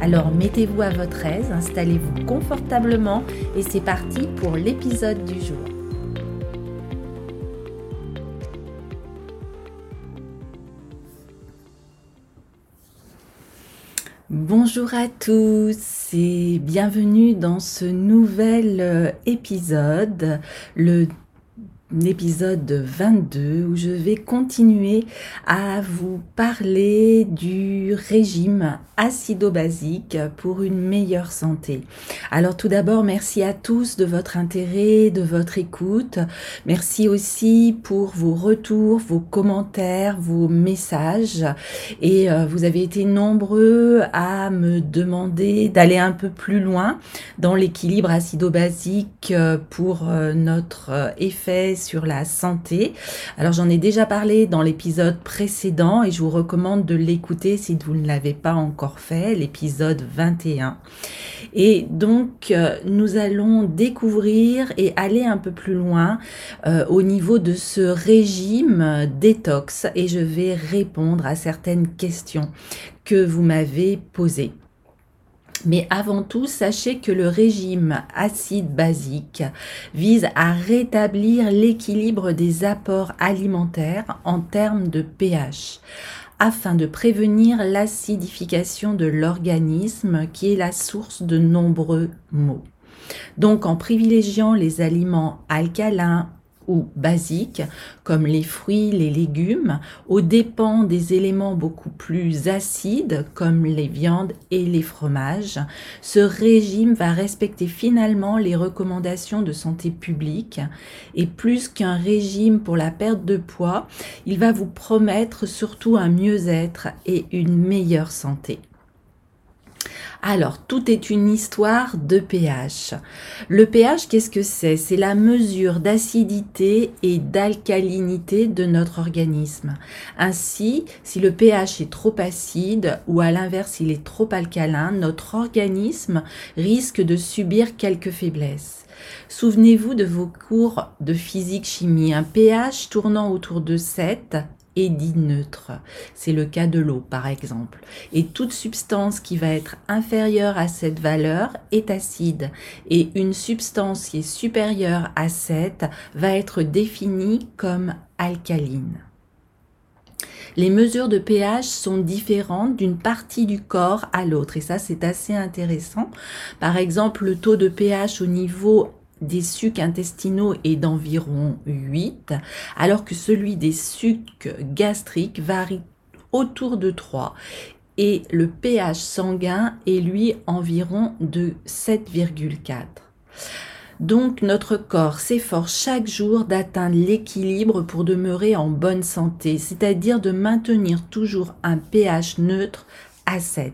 Alors mettez-vous à votre aise, installez-vous confortablement et c'est parti pour l'épisode du jour. Bonjour à tous et bienvenue dans ce nouvel euh, épisode, l'épisode 22 où je vais continuer à vous parler du régime acido-basique pour une meilleure santé. Alors tout d'abord, merci à tous de votre intérêt, de votre écoute. Merci aussi pour vos retours, vos commentaires, vos messages. Et euh, vous avez été nombreux à me demander d'aller un peu plus loin dans l'équilibre acido-basique euh, pour euh, notre effet sur la santé. Alors j'en ai déjà parlé dans l'épisode précédent et je vous recommande de l'écouter si vous ne l'avez pas encore fait, l'épisode 21. Et donc euh, nous allons découvrir et aller un peu plus loin euh, au niveau de ce régime détox et je vais répondre à certaines questions que vous m'avez posées. Mais avant tout, sachez que le régime acide basique vise à rétablir l'équilibre des apports alimentaires en termes de pH afin de prévenir l'acidification de l'organisme qui est la source de nombreux maux. Donc en privilégiant les aliments alcalins ou basiques, comme les fruits, les légumes, aux dépens des éléments beaucoup plus acides, comme les viandes et les fromages. Ce régime va respecter finalement les recommandations de santé publique et plus qu'un régime pour la perte de poids, il va vous promettre surtout un mieux-être et une meilleure santé. Alors, tout est une histoire de pH. Le pH, qu'est-ce que c'est? C'est la mesure d'acidité et d'alcalinité de notre organisme. Ainsi, si le pH est trop acide ou à l'inverse il est trop alcalin, notre organisme risque de subir quelques faiblesses. Souvenez-vous de vos cours de physique-chimie. Un pH tournant autour de 7 dit neutre. C'est le cas de l'eau, par exemple. Et toute substance qui va être inférieure à cette valeur est acide. Et une substance qui est supérieure à 7 va être définie comme alcaline. Les mesures de pH sont différentes d'une partie du corps à l'autre et ça c'est assez intéressant. Par exemple, le taux de pH au niveau des sucs intestinaux est d'environ 8, alors que celui des sucs gastriques varie autour de 3 et le pH sanguin est lui environ de 7,4. Donc notre corps s'efforce chaque jour d'atteindre l'équilibre pour demeurer en bonne santé, c'est-à-dire de maintenir toujours un pH neutre à 7.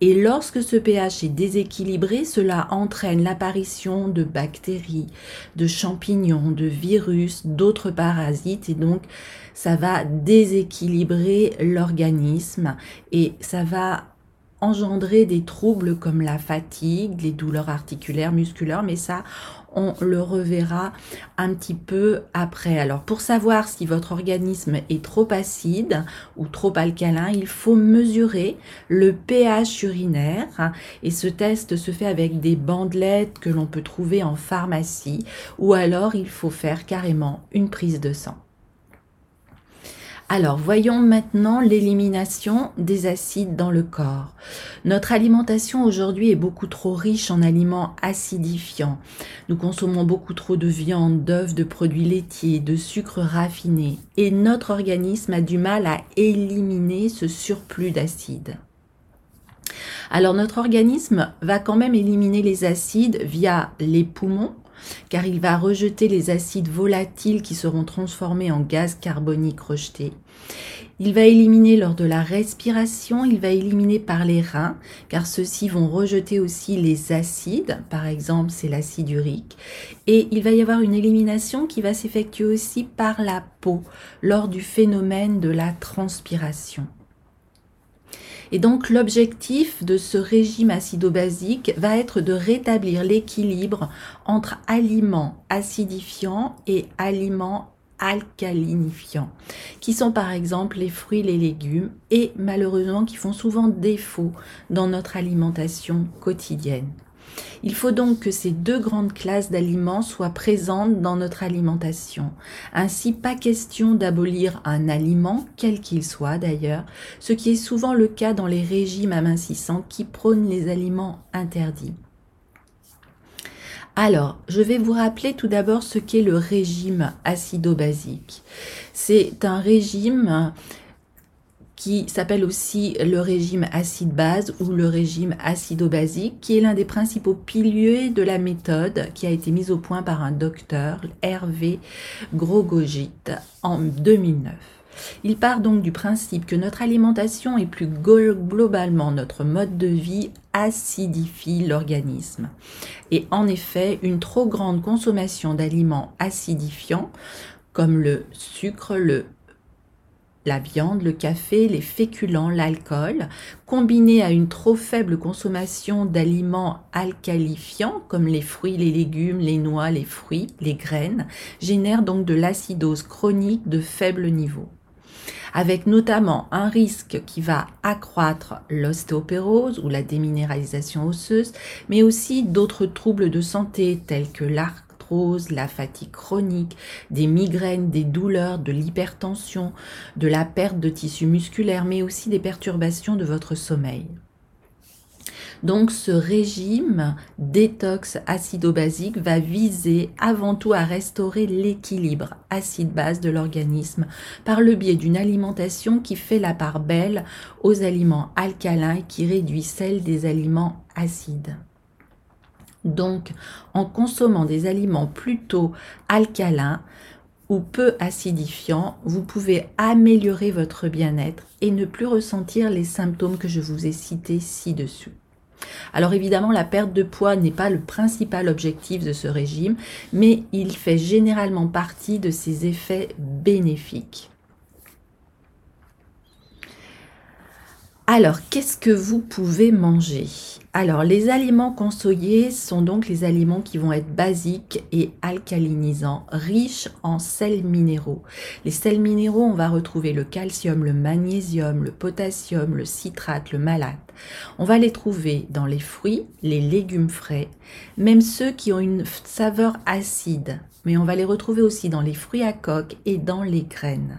Et lorsque ce pH est déséquilibré, cela entraîne l'apparition de bactéries, de champignons, de virus, d'autres parasites et donc ça va déséquilibrer l'organisme et ça va engendrer des troubles comme la fatigue, les douleurs articulaires, musculaires, mais ça, on le reverra un petit peu après. Alors pour savoir si votre organisme est trop acide ou trop alcalin, il faut mesurer le pH urinaire et ce test se fait avec des bandelettes que l'on peut trouver en pharmacie ou alors il faut faire carrément une prise de sang. Alors, voyons maintenant l'élimination des acides dans le corps. Notre alimentation aujourd'hui est beaucoup trop riche en aliments acidifiants. Nous consommons beaucoup trop de viande, d'œufs, de produits laitiers, de sucre raffiné. Et notre organisme a du mal à éliminer ce surplus d'acides. Alors notre organisme va quand même éliminer les acides via les poumons, car il va rejeter les acides volatiles qui seront transformés en gaz carbonique rejeté. Il va éliminer lors de la respiration, il va éliminer par les reins, car ceux-ci vont rejeter aussi les acides, par exemple c'est l'acide urique, et il va y avoir une élimination qui va s'effectuer aussi par la peau, lors du phénomène de la transpiration. Et donc l'objectif de ce régime acido-basique va être de rétablir l'équilibre entre aliments acidifiants et aliments alcalinifiants, qui sont par exemple les fruits, les légumes, et malheureusement qui font souvent défaut dans notre alimentation quotidienne. Il faut donc que ces deux grandes classes d'aliments soient présentes dans notre alimentation. Ainsi, pas question d'abolir un aliment, quel qu'il soit d'ailleurs, ce qui est souvent le cas dans les régimes amincissants qui prônent les aliments interdits. Alors, je vais vous rappeler tout d'abord ce qu'est le régime acido-basique. C'est un régime qui s'appelle aussi le régime acide-base ou le régime acido-basique, qui est l'un des principaux piliers de la méthode qui a été mise au point par un docteur, Hervé Grogogit, en 2009. Il part donc du principe que notre alimentation et plus globalement notre mode de vie acidifie l'organisme. Et en effet, une trop grande consommation d'aliments acidifiants comme le sucre, le la viande, le café, les féculents, l'alcool, combiné à une trop faible consommation d'aliments alcalifiants comme les fruits, les légumes, les noix, les fruits, les graines, génère donc de l'acidose chronique de faible niveau. Avec notamment un risque qui va accroître l'ostéopérose ou la déminéralisation osseuse, mais aussi d'autres troubles de santé tels que la fatigue chronique, des migraines, des douleurs, de l'hypertension, de la perte de tissu musculaire, mais aussi des perturbations de votre sommeil. Donc ce régime détox acido-basique va viser avant tout à restaurer l'équilibre acide-base de l'organisme par le biais d'une alimentation qui fait la part belle aux aliments alcalins et qui réduit celle des aliments acides. Donc, en consommant des aliments plutôt alcalins ou peu acidifiants, vous pouvez améliorer votre bien-être et ne plus ressentir les symptômes que je vous ai cités ci-dessus. Alors évidemment, la perte de poids n'est pas le principal objectif de ce régime, mais il fait généralement partie de ses effets bénéfiques. Alors, qu'est-ce que vous pouvez manger? Alors, les aliments conseillés sont donc les aliments qui vont être basiques et alcalinisants, riches en sels minéraux. Les sels minéraux, on va retrouver le calcium, le magnésium, le potassium, le citrate, le malate. On va les trouver dans les fruits, les légumes frais, même ceux qui ont une saveur acide, mais on va les retrouver aussi dans les fruits à coque et dans les graines.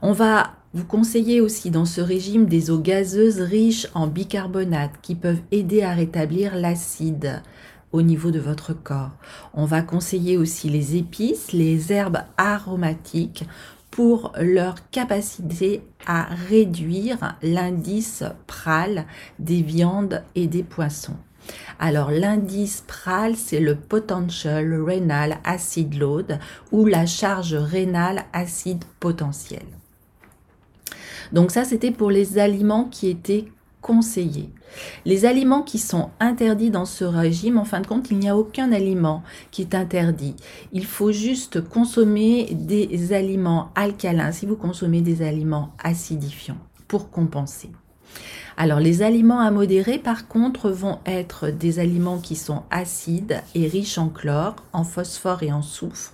On va vous conseillez aussi dans ce régime des eaux gazeuses riches en bicarbonate qui peuvent aider à rétablir l'acide au niveau de votre corps. On va conseiller aussi les épices, les herbes aromatiques pour leur capacité à réduire l'indice pral des viandes et des poissons. Alors l'indice pral, c'est le potential renal acid load ou la charge rénale acide potentielle. Donc ça, c'était pour les aliments qui étaient conseillés. Les aliments qui sont interdits dans ce régime, en fin de compte, il n'y a aucun aliment qui est interdit. Il faut juste consommer des aliments alcalins si vous consommez des aliments acidifiants pour compenser. Alors les aliments à modérer par contre vont être des aliments qui sont acides et riches en chlore, en phosphore et en soufre,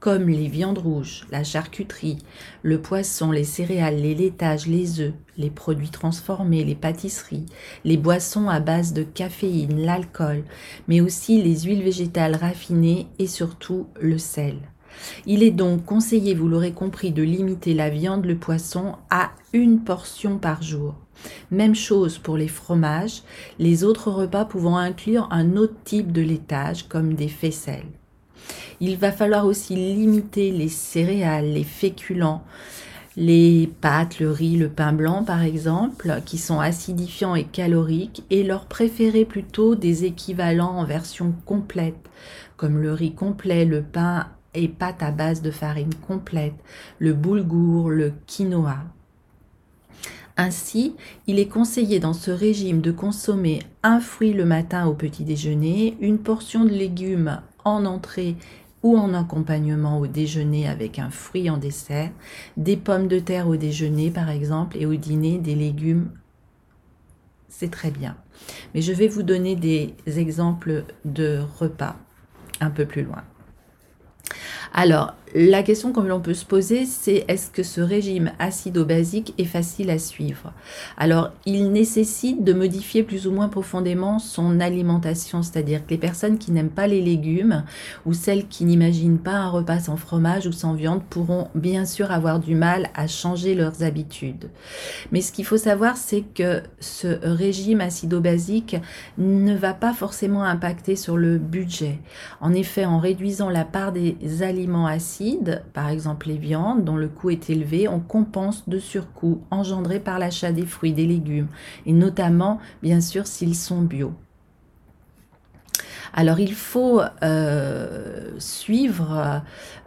comme les viandes rouges, la charcuterie, le poisson, les céréales, les laitages, les œufs, les produits transformés, les pâtisseries, les boissons à base de caféine, l'alcool, mais aussi les huiles végétales raffinées et surtout le sel. Il est donc conseillé, vous l'aurez compris, de limiter la viande, le poisson à une portion par jour. Même chose pour les fromages, les autres repas pouvant inclure un autre type de laitage comme des faisselles. Il va falloir aussi limiter les céréales, les féculents, les pâtes, le riz, le pain blanc par exemple, qui sont acidifiants et caloriques, et leur préférer plutôt des équivalents en version complète, comme le riz complet, le pain et pâtes à base de farine complète, le boulgour, le quinoa. Ainsi, il est conseillé dans ce régime de consommer un fruit le matin au petit déjeuner, une portion de légumes en entrée ou en accompagnement au déjeuner avec un fruit en dessert, des pommes de terre au déjeuner par exemple et au dîner des légumes. C'est très bien. Mais je vais vous donner des exemples de repas un peu plus loin. Alors, la question que l'on peut se poser, c'est est-ce que ce régime acido-basique est facile à suivre? Alors, il nécessite de modifier plus ou moins profondément son alimentation, c'est-à-dire que les personnes qui n'aiment pas les légumes ou celles qui n'imaginent pas un repas sans fromage ou sans viande pourront bien sûr avoir du mal à changer leurs habitudes. Mais ce qu'il faut savoir, c'est que ce régime acido-basique ne va pas forcément impacter sur le budget. En effet, en réduisant la part des aliments acides, par exemple les viandes dont le coût est élevé, on compense de surcoût engendré par l'achat des fruits, des légumes, et notamment bien sûr s'ils sont bio. Alors il faut euh, suivre,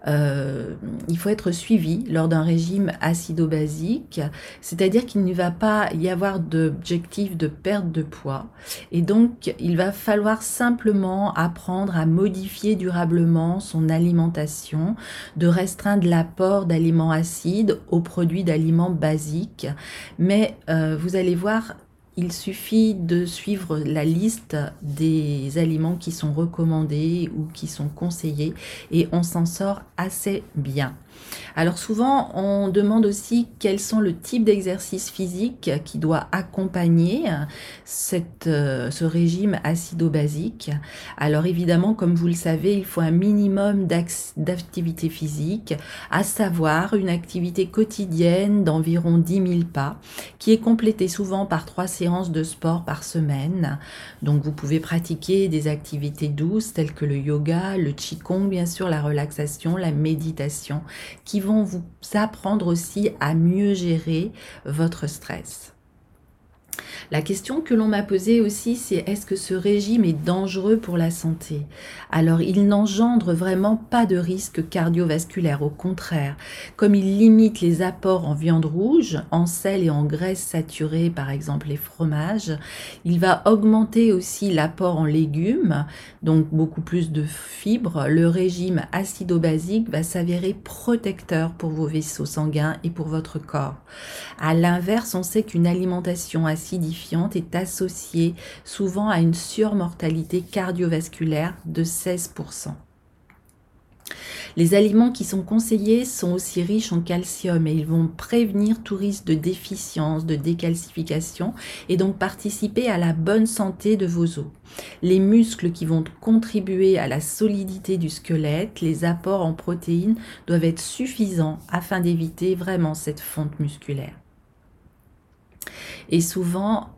euh, il faut être suivi lors d'un régime acido-basique, c'est-à-dire qu'il ne va pas y avoir d'objectif de perte de poids. Et donc il va falloir simplement apprendre à modifier durablement son alimentation, de restreindre l'apport d'aliments acides aux produits d'aliments basiques. Mais euh, vous allez voir, il suffit de suivre la liste des aliments qui sont recommandés ou qui sont conseillés et on s'en sort assez bien. Alors souvent, on demande aussi quels sont le type d'exercice physique qui doit accompagner euh, ce régime acido-basique. Alors évidemment, comme vous le savez, il faut un minimum d'activité physique, à savoir une activité quotidienne d'environ 10 000 pas, qui est complétée souvent par trois séances de sport par semaine. Donc vous pouvez pratiquer des activités douces telles que le yoga, le qigong, bien sûr, la relaxation, la méditation qui vont vous apprendre aussi à mieux gérer votre stress. La question que l'on m'a posée aussi, c'est est-ce que ce régime est dangereux pour la santé? Alors, il n'engendre vraiment pas de risque cardiovasculaire, au contraire. Comme il limite les apports en viande rouge, en sel et en graisse saturée, par exemple les fromages, il va augmenter aussi l'apport en légumes, donc beaucoup plus de fibres. Le régime acido-basique va s'avérer protecteur pour vos vaisseaux sanguins et pour votre corps. À l'inverse, on sait qu'une alimentation est associée souvent à une surmortalité cardiovasculaire de 16%. Les aliments qui sont conseillés sont aussi riches en calcium et ils vont prévenir tout risque de déficience, de décalcification et donc participer à la bonne santé de vos os. Les muscles qui vont contribuer à la solidité du squelette, les apports en protéines doivent être suffisants afin d'éviter vraiment cette fonte musculaire. Et souvent,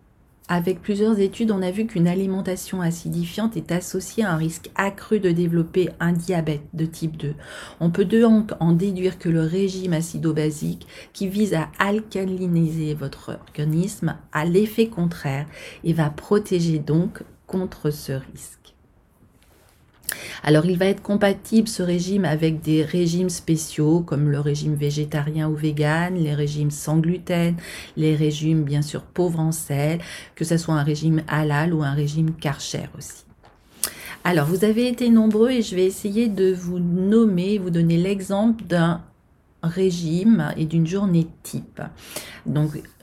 avec plusieurs études, on a vu qu'une alimentation acidifiante est associée à un risque accru de développer un diabète de type 2. On peut donc en déduire que le régime acido-basique, qui vise à alcaliniser votre organisme, a l'effet contraire et va protéger donc contre ce risque. Alors il va être compatible ce régime avec des régimes spéciaux comme le régime végétarien ou vegan, les régimes sans gluten, les régimes bien sûr pauvres en sel, que ce soit un régime halal ou un régime karcher aussi. Alors vous avez été nombreux et je vais essayer de vous nommer, vous donner l'exemple d'un régime et d'une journée type.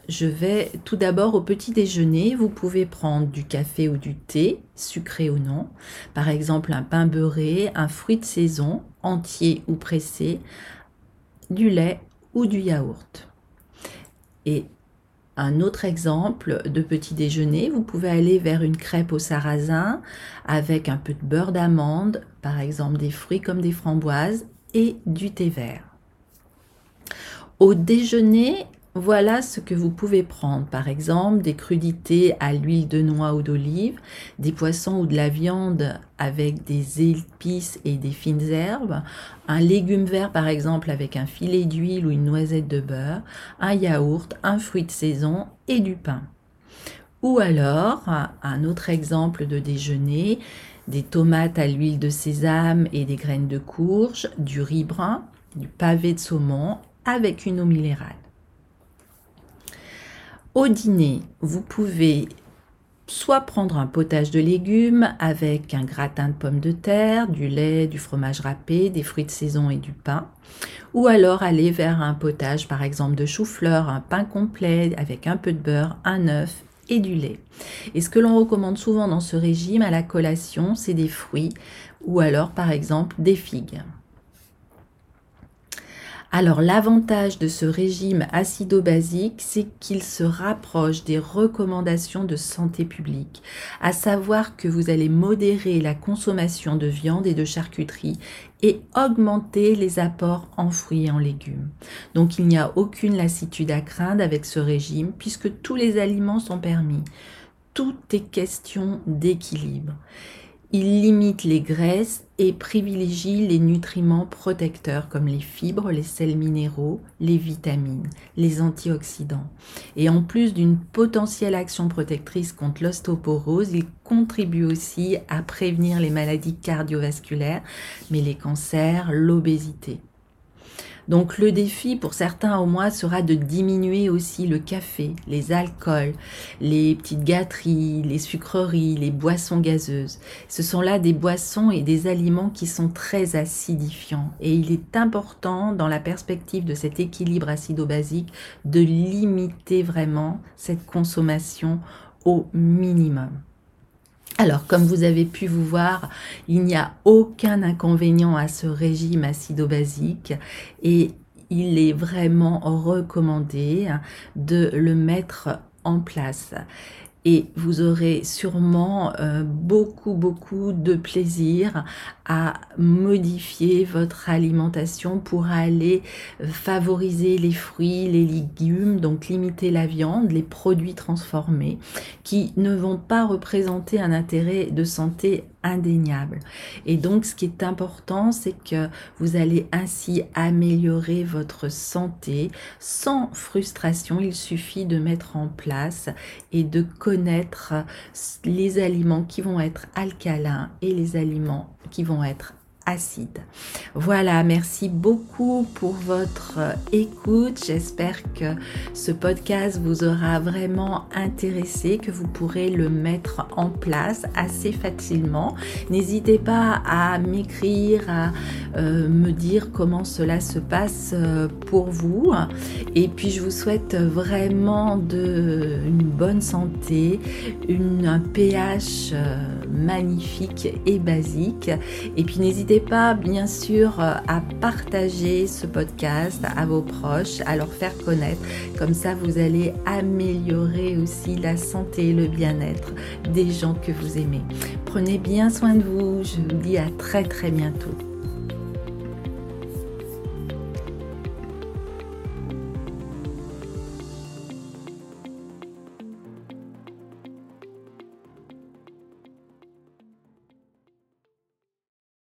Je vais tout d'abord au petit déjeuner. Vous pouvez prendre du café ou du thé, sucré ou non. Par exemple, un pain beurré, un fruit de saison, entier ou pressé, du lait ou du yaourt. Et un autre exemple de petit déjeuner, vous pouvez aller vers une crêpe au sarrasin avec un peu de beurre d'amande, par exemple des fruits comme des framboises et du thé vert. Au déjeuner, voilà ce que vous pouvez prendre, par exemple des crudités à l'huile de noix ou d'olive, des poissons ou de la viande avec des épices et des fines herbes, un légume vert par exemple avec un filet d'huile ou une noisette de beurre, un yaourt, un fruit de saison et du pain. Ou alors, un autre exemple de déjeuner, des tomates à l'huile de sésame et des graines de courge, du riz brun, du pavé de saumon avec une eau minérale. Au dîner, vous pouvez soit prendre un potage de légumes avec un gratin de pommes de terre, du lait, du fromage râpé, des fruits de saison et du pain, ou alors aller vers un potage par exemple de chou-fleur, un pain complet avec un peu de beurre, un œuf et du lait. Et ce que l'on recommande souvent dans ce régime à la collation, c'est des fruits ou alors par exemple des figues. Alors l'avantage de ce régime acido-basique, c'est qu'il se rapproche des recommandations de santé publique, à savoir que vous allez modérer la consommation de viande et de charcuterie et augmenter les apports en fruits et en légumes. Donc il n'y a aucune lassitude à craindre avec ce régime puisque tous les aliments sont permis. Tout est question d'équilibre. Il limite les graisses et privilégie les nutriments protecteurs comme les fibres, les sels minéraux, les vitamines, les antioxydants. Et en plus d'une potentielle action protectrice contre l'ostéoporose, il contribue aussi à prévenir les maladies cardiovasculaires, mais les cancers, l'obésité. Donc le défi pour certains au moins sera de diminuer aussi le café, les alcools, les petites gâteries, les sucreries, les boissons gazeuses. Ce sont là des boissons et des aliments qui sont très acidifiants et il est important dans la perspective de cet équilibre acido-basique de limiter vraiment cette consommation au minimum. Alors, comme vous avez pu vous voir, il n'y a aucun inconvénient à ce régime acido-basique et il est vraiment recommandé de le mettre en place et vous aurez sûrement euh, beaucoup beaucoup de plaisir à modifier votre alimentation pour aller favoriser les fruits, les légumes, donc limiter la viande, les produits transformés qui ne vont pas représenter un intérêt de santé indéniable. Et donc, ce qui est important, c'est que vous allez ainsi améliorer votre santé sans frustration. Il suffit de mettre en place et de connaître les aliments qui vont être alcalins et les aliments qui vont être acide. Voilà, merci beaucoup pour votre écoute. J'espère que ce podcast vous aura vraiment intéressé, que vous pourrez le mettre en place assez facilement. N'hésitez pas à m'écrire, à euh, me dire comment cela se passe euh, pour vous. Et puis je vous souhaite vraiment de, une bonne santé, une, un pH euh, magnifique et basique. Et puis n'hésitez pas bien sûr euh, à partager ce podcast à vos proches, à leur faire connaître. Comme ça, vous allez améliorer aussi la santé et le bien-être des gens que vous aimez. Prenez bien soin de vous. Je vous dis à très très bientôt.